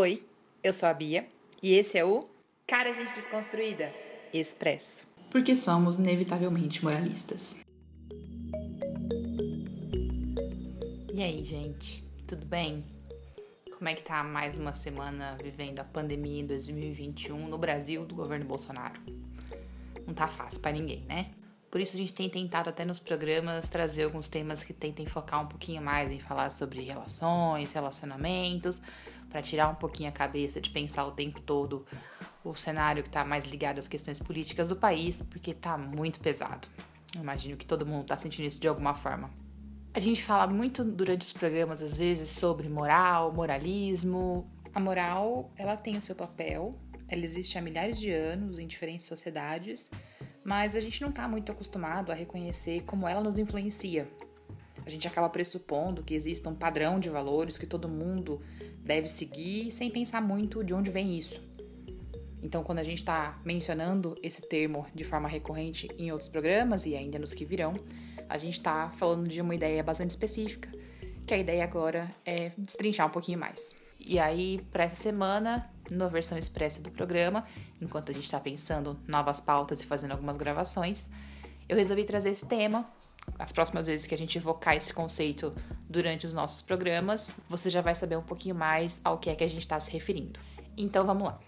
Oi, eu sou a Bia e esse é o Cara Gente Desconstruída Expresso. Porque somos inevitavelmente moralistas. E aí, gente, tudo bem? Como é que tá mais uma semana vivendo a pandemia em 2021 no Brasil do governo Bolsonaro? Não tá fácil para ninguém, né? Por isso a gente tem tentado até nos programas trazer alguns temas que tentem focar um pouquinho mais em falar sobre relações, relacionamentos, para tirar um pouquinho a cabeça de pensar o tempo todo o cenário que está mais ligado às questões políticas do país, porque está muito pesado. Eu imagino que todo mundo está sentindo isso de alguma forma. A gente fala muito durante os programas, às vezes, sobre moral, moralismo. A moral, ela tem o seu papel, ela existe há milhares de anos em diferentes sociedades, mas a gente não está muito acostumado a reconhecer como ela nos influencia. A gente acaba pressupondo que exista um padrão de valores que todo mundo deve seguir sem pensar muito de onde vem isso. Então, quando a gente está mencionando esse termo de forma recorrente em outros programas e ainda nos que virão, a gente está falando de uma ideia bastante específica, que a ideia agora é destrinchar um pouquinho mais. E aí, para essa semana, na versão expressa do programa, enquanto a gente está pensando novas pautas e fazendo algumas gravações, eu resolvi trazer esse tema as próximas vezes que a gente evocar esse conceito durante os nossos programas, você já vai saber um pouquinho mais ao que é que a gente está se referindo. Então vamos lá.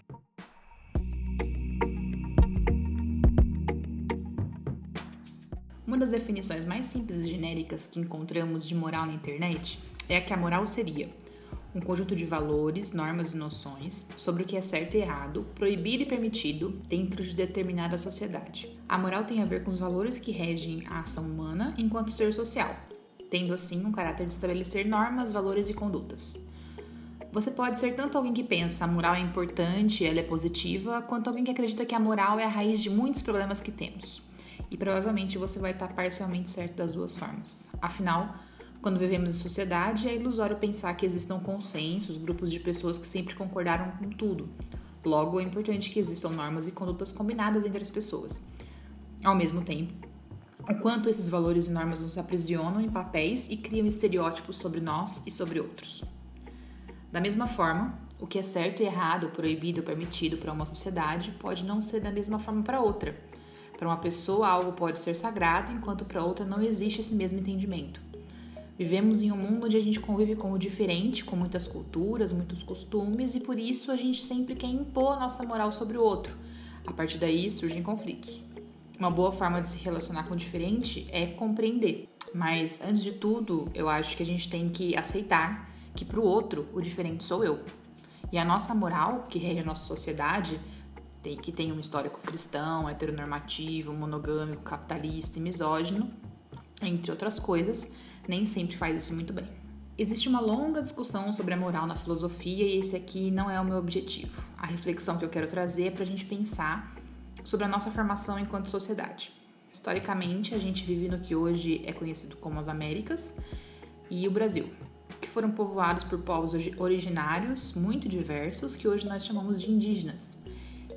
Uma das definições mais simples e genéricas que encontramos de moral na internet é a que a moral seria um conjunto de valores, normas e noções sobre o que é certo e errado, proibido e permitido dentro de determinada sociedade. A moral tem a ver com os valores que regem a ação humana enquanto ser social, tendo assim um caráter de estabelecer normas, valores e condutas. Você pode ser tanto alguém que pensa a moral é importante, ela é positiva, quanto alguém que acredita que a moral é a raiz de muitos problemas que temos. E provavelmente você vai estar parcialmente certo das duas formas. Afinal, quando vivemos em sociedade, é ilusório pensar que existam consensos, grupos de pessoas que sempre concordaram com tudo. Logo, é importante que existam normas e condutas combinadas entre as pessoas. Ao mesmo tempo, o quanto esses valores e normas nos aprisionam em papéis e criam estereótipos sobre nós e sobre outros. Da mesma forma, o que é certo e errado, proibido ou permitido para uma sociedade pode não ser da mesma forma para outra. Para uma pessoa, algo pode ser sagrado, enquanto para outra não existe esse mesmo entendimento. Vivemos em um mundo onde a gente convive com o diferente, com muitas culturas, muitos costumes, e por isso a gente sempre quer impor a nossa moral sobre o outro. A partir daí surgem conflitos. Uma boa forma de se relacionar com o diferente é compreender. Mas antes de tudo, eu acho que a gente tem que aceitar que para o outro o diferente sou eu. E a nossa moral, que rege a nossa sociedade, que tem um histórico cristão, heteronormativo, monogâmico, capitalista e misógino, entre outras coisas, nem sempre faz isso muito bem. Existe uma longa discussão sobre a moral na filosofia e esse aqui não é o meu objetivo. A reflexão que eu quero trazer é para a gente pensar sobre a nossa formação enquanto sociedade. Historicamente, a gente vive no que hoje é conhecido como as Américas e o Brasil, que foram povoados por povos originários muito diversos que hoje nós chamamos de indígenas.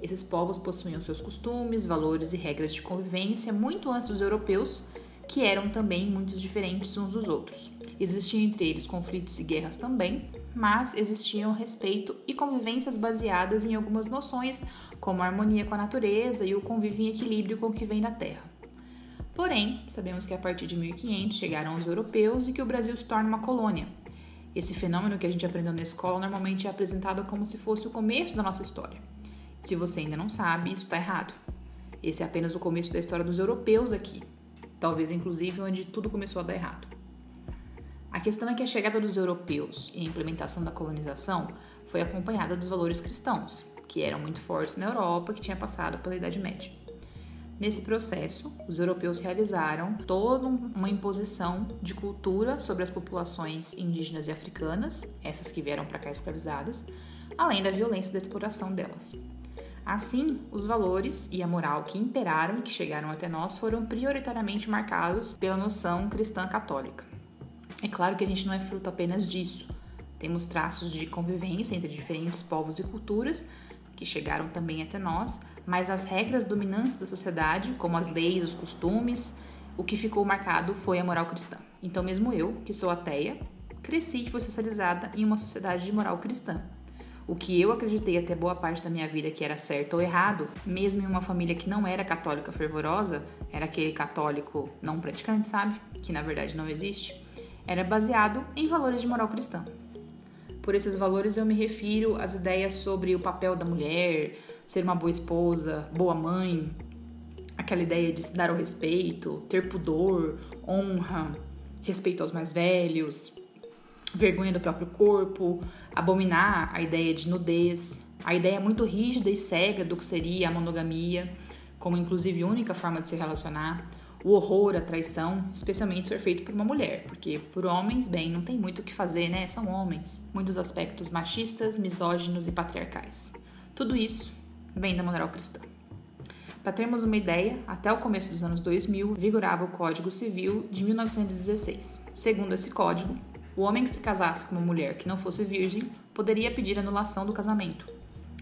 Esses povos possuíam seus costumes, valores e regras de convivência muito antes dos europeus que eram também muito diferentes uns dos outros. Existiam entre eles conflitos e guerras também, mas existiam respeito e convivências baseadas em algumas noções, como a harmonia com a natureza e o convívio em equilíbrio com o que vem da terra. Porém, sabemos que a partir de 1500 chegaram os europeus e que o Brasil se torna uma colônia. Esse fenômeno que a gente aprendeu na escola normalmente é apresentado como se fosse o começo da nossa história. Se você ainda não sabe, isso está errado. Esse é apenas o começo da história dos europeus aqui, talvez inclusive onde tudo começou a dar errado. A questão é que a chegada dos europeus e a implementação da colonização foi acompanhada dos valores cristãos, que eram muito fortes na Europa que tinha passado pela Idade Média. Nesse processo, os europeus realizaram toda uma imposição de cultura sobre as populações indígenas e africanas, essas que vieram para cá escravizadas, além da violência da exploração delas. Assim, os valores e a moral que imperaram e que chegaram até nós foram prioritariamente marcados pela noção cristã católica. É claro que a gente não é fruto apenas disso. Temos traços de convivência entre diferentes povos e culturas que chegaram também até nós, mas as regras dominantes da sociedade, como as leis, os costumes, o que ficou marcado foi a moral cristã. Então, mesmo eu, que sou ateia, cresci e fui socializada em uma sociedade de moral cristã o que eu acreditei até boa parte da minha vida que era certo ou errado, mesmo em uma família que não era católica fervorosa, era aquele católico não praticante, sabe? Que na verdade não existe, era baseado em valores de moral cristã. Por esses valores eu me refiro às ideias sobre o papel da mulher, ser uma boa esposa, boa mãe, aquela ideia de se dar o respeito, ter pudor, honra, respeito aos mais velhos, vergonha do próprio corpo, abominar a ideia de nudez, a ideia muito rígida e cega do que seria a monogamia, como inclusive única forma de se relacionar, o horror, a traição, especialmente ser feito por uma mulher, porque por homens, bem, não tem muito o que fazer, né? São homens. Muitos aspectos machistas, misóginos e patriarcais. Tudo isso vem da moral cristã. Para termos uma ideia, até o começo dos anos 2000 vigorava o Código Civil de 1916. Segundo esse código, o homem que se casasse com uma mulher que não fosse virgem poderia pedir anulação do casamento.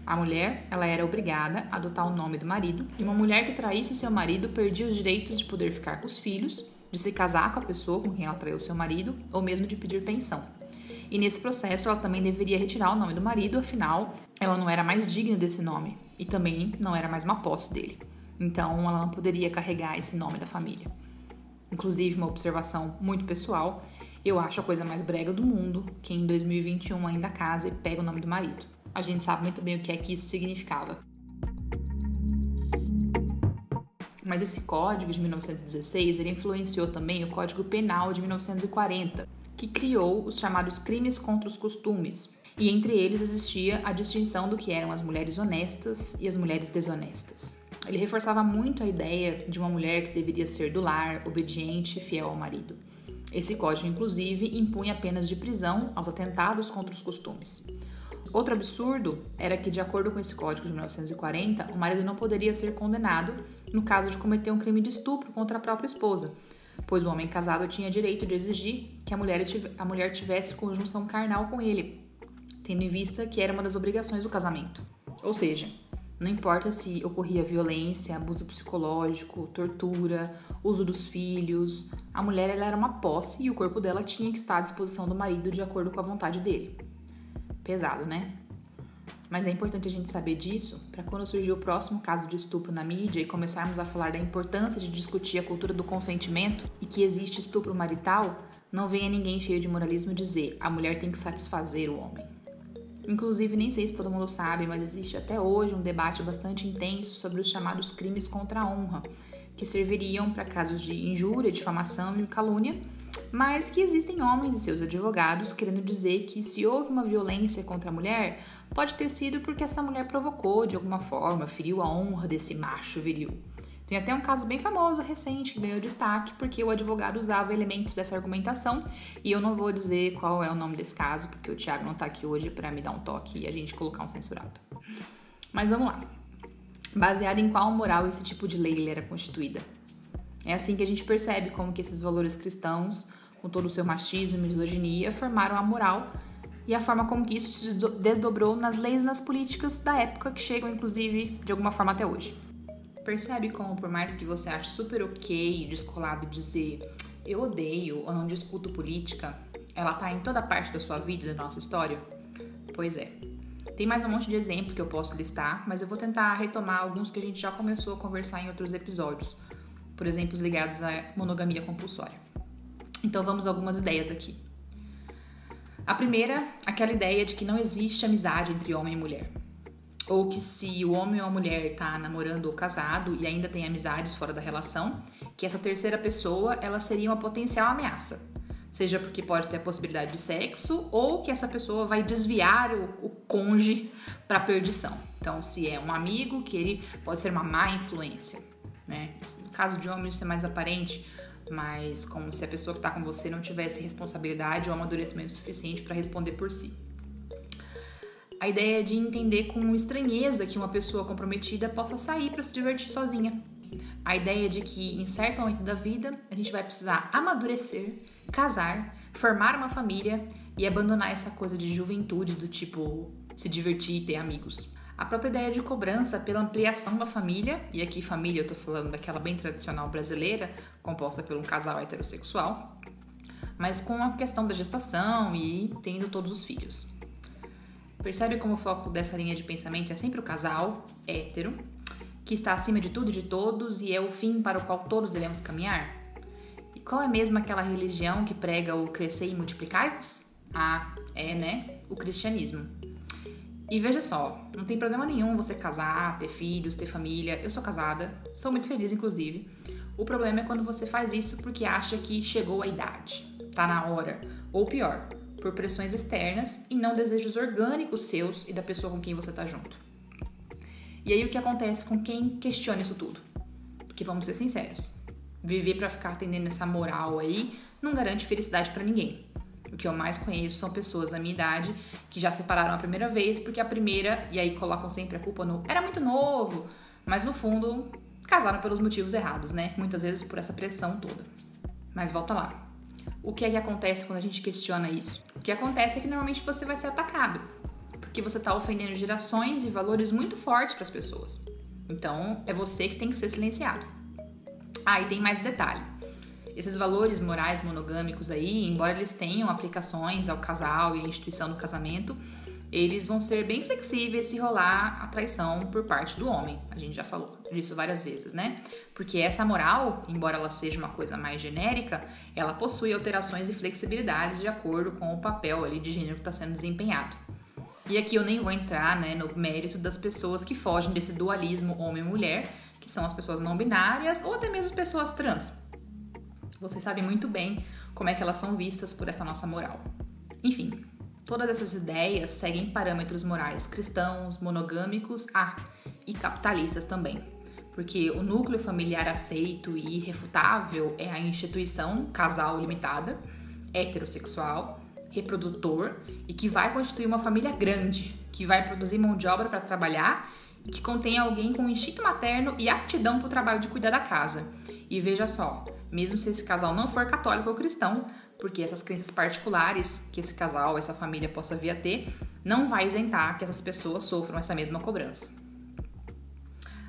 A mulher, ela era obrigada a adotar o nome do marido, e uma mulher que traísse seu marido perdia os direitos de poder ficar com os filhos, de se casar com a pessoa com quem ela traiu seu marido, ou mesmo de pedir pensão. E nesse processo ela também deveria retirar o nome do marido, afinal, ela não era mais digna desse nome e também não era mais uma posse dele. Então ela não poderia carregar esse nome da família. Inclusive, uma observação muito pessoal eu acho a coisa mais brega do mundo quem em 2021 ainda casa e pega o nome do marido. A gente sabe muito bem o que é que isso significava. Mas esse código de 1916 ele influenciou também o Código Penal de 1940, que criou os chamados crimes contra os costumes. E entre eles existia a distinção do que eram as mulheres honestas e as mulheres desonestas. Ele reforçava muito a ideia de uma mulher que deveria ser do lar, obediente e fiel ao marido. Esse código, inclusive, impunha penas de prisão aos atentados contra os costumes. Outro absurdo era que, de acordo com esse código de 1940, o marido não poderia ser condenado no caso de cometer um crime de estupro contra a própria esposa, pois o homem casado tinha direito de exigir que a mulher, a mulher tivesse conjunção carnal com ele, tendo em vista que era uma das obrigações do casamento. Ou seja, não importa se ocorria violência, abuso psicológico, tortura, uso dos filhos, a mulher era uma posse e o corpo dela tinha que estar à disposição do marido de acordo com a vontade dele. Pesado, né? Mas é importante a gente saber disso para quando surgir o próximo caso de estupro na mídia e começarmos a falar da importância de discutir a cultura do consentimento e que existe estupro marital, não venha ninguém cheio de moralismo dizer a mulher tem que satisfazer o homem. Inclusive, nem sei se todo mundo sabe, mas existe até hoje um debate bastante intenso sobre os chamados crimes contra a honra, que serviriam para casos de injúria, difamação e calúnia, mas que existem homens e seus advogados querendo dizer que se houve uma violência contra a mulher, pode ter sido porque essa mulher provocou de alguma forma, feriu a honra desse macho viril. Tem até um caso bem famoso recente que ganhou destaque porque o advogado usava elementos dessa argumentação e eu não vou dizer qual é o nome desse caso porque o Thiago não tá aqui hoje para me dar um toque e a gente colocar um censurado. Mas vamos lá. Baseado em qual moral esse tipo de lei era constituída? É assim que a gente percebe como que esses valores cristãos, com todo o seu machismo e misoginia, formaram a moral e a forma como que isso se desdobrou nas leis e nas políticas da época que chegam inclusive de alguma forma até hoje. Percebe como, por mais que você ache super ok descolado dizer eu odeio ou não discuto política, ela tá em toda parte da sua vida da nossa história? Pois é. Tem mais um monte de exemplo que eu posso listar, mas eu vou tentar retomar alguns que a gente já começou a conversar em outros episódios, por exemplo, os ligados à monogamia compulsória. Então vamos a algumas ideias aqui. A primeira, aquela ideia de que não existe amizade entre homem e mulher ou que se o homem ou a mulher está namorando ou casado e ainda tem amizades fora da relação, que essa terceira pessoa ela seria uma potencial ameaça. Seja porque pode ter a possibilidade de sexo ou que essa pessoa vai desviar o, o conge para perdição. Então, se é um amigo, que ele pode ser uma má influência. Né? No caso de homem, isso é mais aparente, mas como se a pessoa que está com você não tivesse responsabilidade ou amadurecimento suficiente para responder por si a ideia de entender com estranheza que uma pessoa comprometida possa sair para se divertir sozinha. A ideia de que em certo momento da vida a gente vai precisar amadurecer, casar, formar uma família e abandonar essa coisa de juventude do tipo se divertir e ter amigos. A própria ideia de cobrança pela ampliação da família, e aqui família eu tô falando daquela bem tradicional brasileira, composta por um casal heterossexual, mas com a questão da gestação e tendo todos os filhos. Percebe como o foco dessa linha de pensamento é sempre o casal hétero, que está acima de tudo e de todos e é o fim para o qual todos devemos caminhar? E qual é mesmo aquela religião que prega o crescer e multiplicar-vos? Ah, é, né? O cristianismo. E veja só, não tem problema nenhum você casar, ter filhos, ter família. Eu sou casada, sou muito feliz, inclusive. O problema é quando você faz isso porque acha que chegou a idade, tá na hora. Ou pior, por pressões externas e não desejos orgânicos seus e da pessoa com quem você tá junto. E aí o que acontece com quem questiona isso tudo? Porque vamos ser sinceros, viver para ficar atendendo essa moral aí não garante felicidade para ninguém. O que eu mais conheço são pessoas da minha idade que já separaram a primeira vez porque a primeira, e aí colocam sempre a culpa no era muito novo, mas no fundo casaram pelos motivos errados, né? Muitas vezes por essa pressão toda. Mas volta lá. O que é que acontece quando a gente questiona isso? O que acontece é que normalmente você vai ser atacado, porque você está ofendendo gerações e valores muito fortes para as pessoas. Então, é você que tem que ser silenciado. Ah, e tem mais detalhe. Esses valores morais monogâmicos aí, embora eles tenham aplicações ao casal e à instituição do casamento, eles vão ser bem flexíveis se rolar a traição por parte do homem. A gente já falou disso várias vezes, né? Porque essa moral, embora ela seja uma coisa mais genérica, ela possui alterações e flexibilidades de acordo com o papel ali de gênero que está sendo desempenhado. E aqui eu nem vou entrar né, no mérito das pessoas que fogem desse dualismo homem-mulher, que são as pessoas não binárias ou até mesmo pessoas trans. Vocês sabem muito bem como é que elas são vistas por essa nossa moral. Enfim, Todas essas ideias seguem parâmetros morais cristãos, monogâmicos ah, e capitalistas também. Porque o núcleo familiar aceito e irrefutável é a instituição casal limitada, heterossexual, reprodutor e que vai constituir uma família grande, que vai produzir mão de obra para trabalhar e que contém alguém com instinto materno e aptidão para o trabalho de cuidar da casa. E veja só, mesmo se esse casal não for católico ou cristão, porque essas crenças particulares que esse casal, essa família possa vir a ter, não vai isentar que essas pessoas sofram essa mesma cobrança.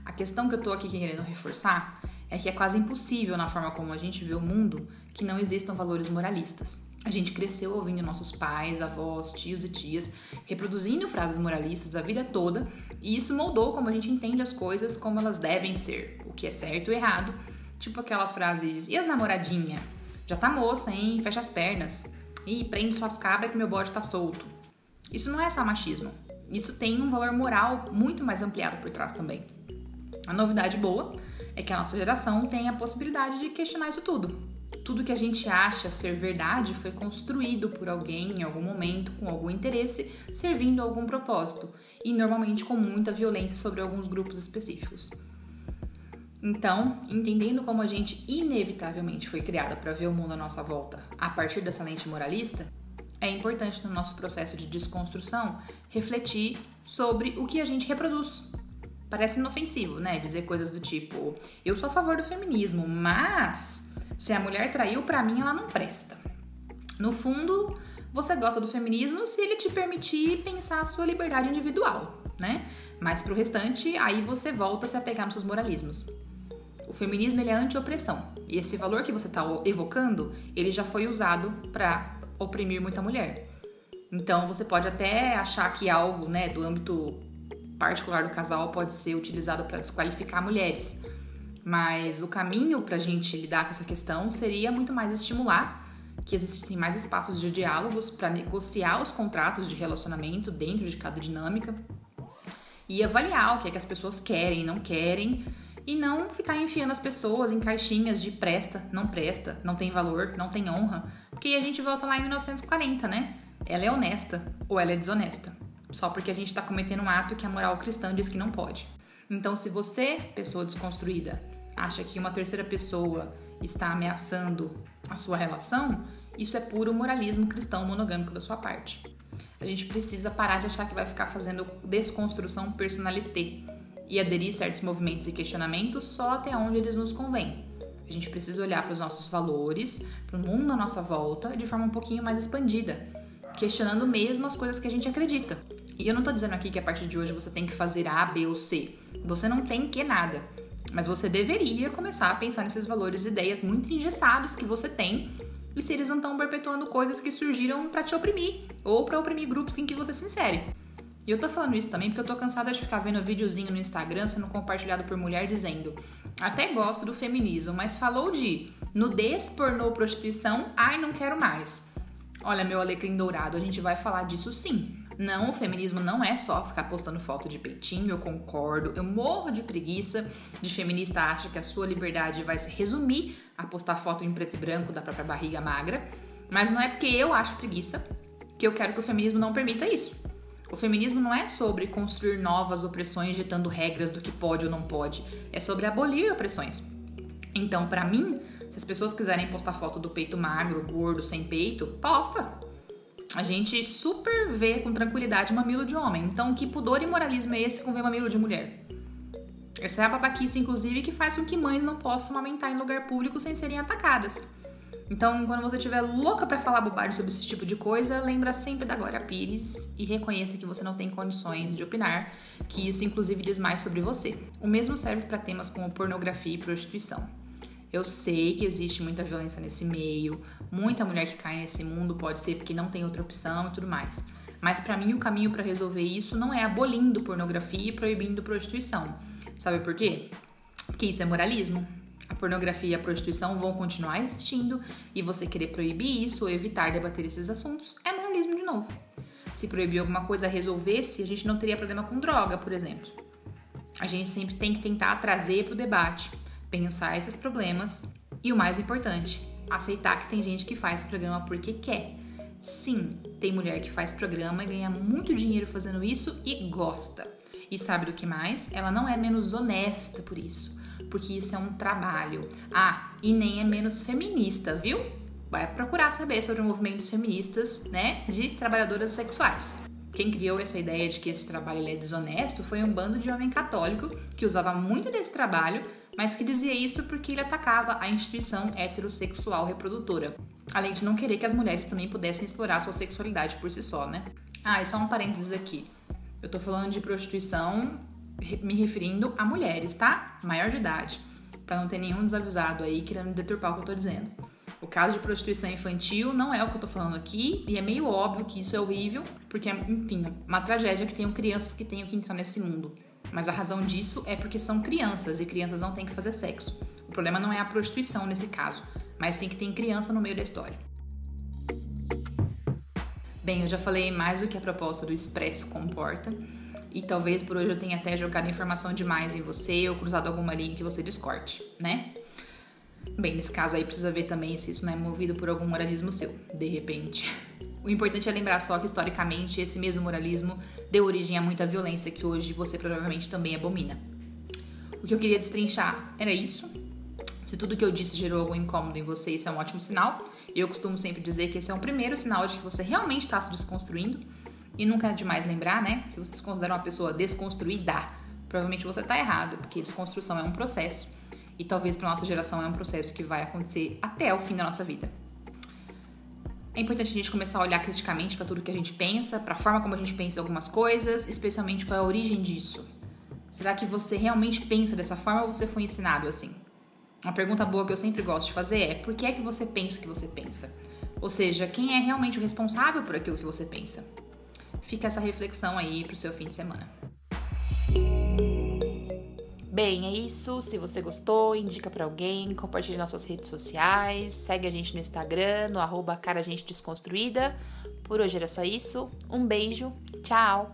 A questão que eu tô aqui querendo reforçar é que é quase impossível na forma como a gente vê o mundo que não existam valores moralistas. A gente cresceu ouvindo nossos pais, avós, tios e tias reproduzindo frases moralistas a vida toda, e isso moldou como a gente entende as coisas como elas devem ser, o que é certo e errado, tipo aquelas frases: "E as namoradinha?" Já tá moça, hein? Fecha as pernas. E prende suas cabras que meu bode tá solto. Isso não é só machismo. Isso tem um valor moral muito mais ampliado por trás também. A novidade boa é que a nossa geração tem a possibilidade de questionar isso tudo. Tudo que a gente acha ser verdade foi construído por alguém em algum momento, com algum interesse, servindo a algum propósito, e normalmente com muita violência sobre alguns grupos específicos. Então, entendendo como a gente inevitavelmente foi criada para ver o mundo à nossa volta a partir dessa lente moralista, é importante no nosso processo de desconstrução refletir sobre o que a gente reproduz. Parece inofensivo, né? Dizer coisas do tipo: eu sou a favor do feminismo, mas se a mulher traiu, para mim ela não presta. No fundo, você gosta do feminismo se ele te permitir pensar a sua liberdade individual, né? Mas pro restante, aí você volta a se apegar nos seus moralismos. O feminismo ele é anti-opressão. E esse valor que você está evocando, ele já foi usado para oprimir muita mulher. Então você pode até achar que algo, né, do âmbito particular do casal pode ser utilizado para desqualificar mulheres. Mas o caminho para a gente lidar com essa questão seria muito mais estimular que existissem mais espaços de diálogos para negociar os contratos de relacionamento dentro de cada dinâmica e avaliar o que é que as pessoas querem e não querem e não ficar enfiando as pessoas em caixinhas de presta, não presta, não tem valor, não tem honra, porque a gente volta lá em 1940, né? Ela é honesta ou ela é desonesta, só porque a gente está cometendo um ato que a moral cristã diz que não pode. Então, se você, pessoa desconstruída, acha que uma terceira pessoa está ameaçando a sua relação, isso é puro moralismo cristão monogâmico da sua parte. A gente precisa parar de achar que vai ficar fazendo desconstrução personalité e aderir certos movimentos e questionamentos só até onde eles nos convêm. A gente precisa olhar para os nossos valores, para o mundo à nossa volta de forma um pouquinho mais expandida, questionando mesmo as coisas que a gente acredita. E eu não estou dizendo aqui que a partir de hoje você tem que fazer A, B ou C. Você não tem que nada. Mas você deveria começar a pensar nesses valores e ideias muito engessados que você tem e se eles não estão perpetuando coisas que surgiram para te oprimir ou para oprimir grupos em que você se insere. E eu tô falando isso também porque eu tô cansada de ficar vendo videozinho no Instagram sendo compartilhado por mulher dizendo: até gosto do feminismo, mas falou de nudez, pornô, prostituição, ai, não quero mais. Olha, meu alecrim dourado, a gente vai falar disso sim. Não, o feminismo não é só ficar postando foto de peitinho, eu concordo. Eu morro de preguiça de feminista acha que a sua liberdade vai se resumir a postar foto em preto e branco da própria barriga magra. Mas não é porque eu acho preguiça que eu quero que o feminismo não permita isso. O feminismo não é sobre construir novas opressões ditando regras do que pode ou não pode, é sobre abolir opressões. Então, para mim, se as pessoas quiserem postar foto do peito magro, gordo, sem peito, posta. A gente super vê com tranquilidade mamilo de homem. Então, que pudor e moralismo é esse com ver mamilo de mulher? Essa é a babaquice, inclusive, que faz com que mães não possam amamentar em lugar público sem serem atacadas. Então, quando você estiver louca para falar bobagem sobre esse tipo de coisa, lembra sempre da Glória Pires e reconheça que você não tem condições de opinar, que isso inclusive diz mais sobre você. O mesmo serve para temas como pornografia e prostituição. Eu sei que existe muita violência nesse meio, muita mulher que cai nesse mundo pode ser porque não tem outra opção e tudo mais. Mas para mim o caminho para resolver isso não é abolindo pornografia e proibindo prostituição. Sabe por quê? Porque isso é moralismo. A pornografia e a prostituição vão continuar existindo e você querer proibir isso ou evitar debater esses assuntos é moralismo de novo. Se proibir alguma coisa resolvesse, a gente não teria problema com droga, por exemplo. A gente sempre tem que tentar trazer para o debate pensar esses problemas e o mais importante, aceitar que tem gente que faz programa porque quer. Sim, tem mulher que faz programa e ganha muito dinheiro fazendo isso e gosta. E sabe do que mais? Ela não é menos honesta por isso, porque isso é um trabalho. Ah, e nem é menos feminista, viu? Vai procurar saber sobre movimentos feministas, né, de trabalhadoras sexuais. Quem criou essa ideia de que esse trabalho é desonesto foi um bando de homem católico que usava muito desse trabalho mas que dizia isso porque ele atacava a instituição heterossexual reprodutora, além de não querer que as mulheres também pudessem explorar sua sexualidade por si só, né? Ah, e só um parênteses aqui. Eu tô falando de prostituição me referindo a mulheres, tá? Maior de idade, para não ter nenhum desavisado aí querendo deturpar o que eu tô dizendo. O caso de prostituição infantil não é o que eu tô falando aqui, e é meio óbvio que isso é horrível, porque, enfim, uma tragédia que tenham crianças que tenham que entrar nesse mundo. Mas a razão disso é porque são crianças e crianças não têm que fazer sexo. O problema não é a prostituição nesse caso, mas sim que tem criança no meio da história. Bem, eu já falei mais do que a proposta do Expresso comporta. E talvez por hoje eu tenha até jogado informação demais em você ou cruzado alguma linha que você discorde, né? Bem, nesse caso aí precisa ver também se isso não é movido por algum moralismo seu, de repente. O importante é lembrar só que historicamente esse mesmo moralismo deu origem a muita violência que hoje você provavelmente também abomina. O que eu queria destrinchar era isso. Se tudo que eu disse gerou algum incômodo em você, isso é um ótimo sinal. Eu costumo sempre dizer que esse é um primeiro sinal de que você realmente está se desconstruindo. E nunca é demais lembrar, né? Se você se considera uma pessoa desconstruída, provavelmente você está errado, porque desconstrução é um processo. E talvez para nossa geração é um processo que vai acontecer até o fim da nossa vida. É importante a gente começar a olhar criticamente para tudo que a gente pensa, para a forma como a gente pensa algumas coisas, especialmente qual é a origem disso. Será que você realmente pensa dessa forma ou você foi ensinado assim? Uma pergunta boa que eu sempre gosto de fazer é: por que é que você pensa o que você pensa? Ou seja, quem é realmente o responsável por aquilo que você pensa? Fica essa reflexão aí para o seu fim de semana. Bem, é isso. Se você gostou, indica para alguém, compartilhe nas suas redes sociais, segue a gente no Instagram, no arroba Cara Gente Desconstruída. Por hoje era só isso. Um beijo, tchau!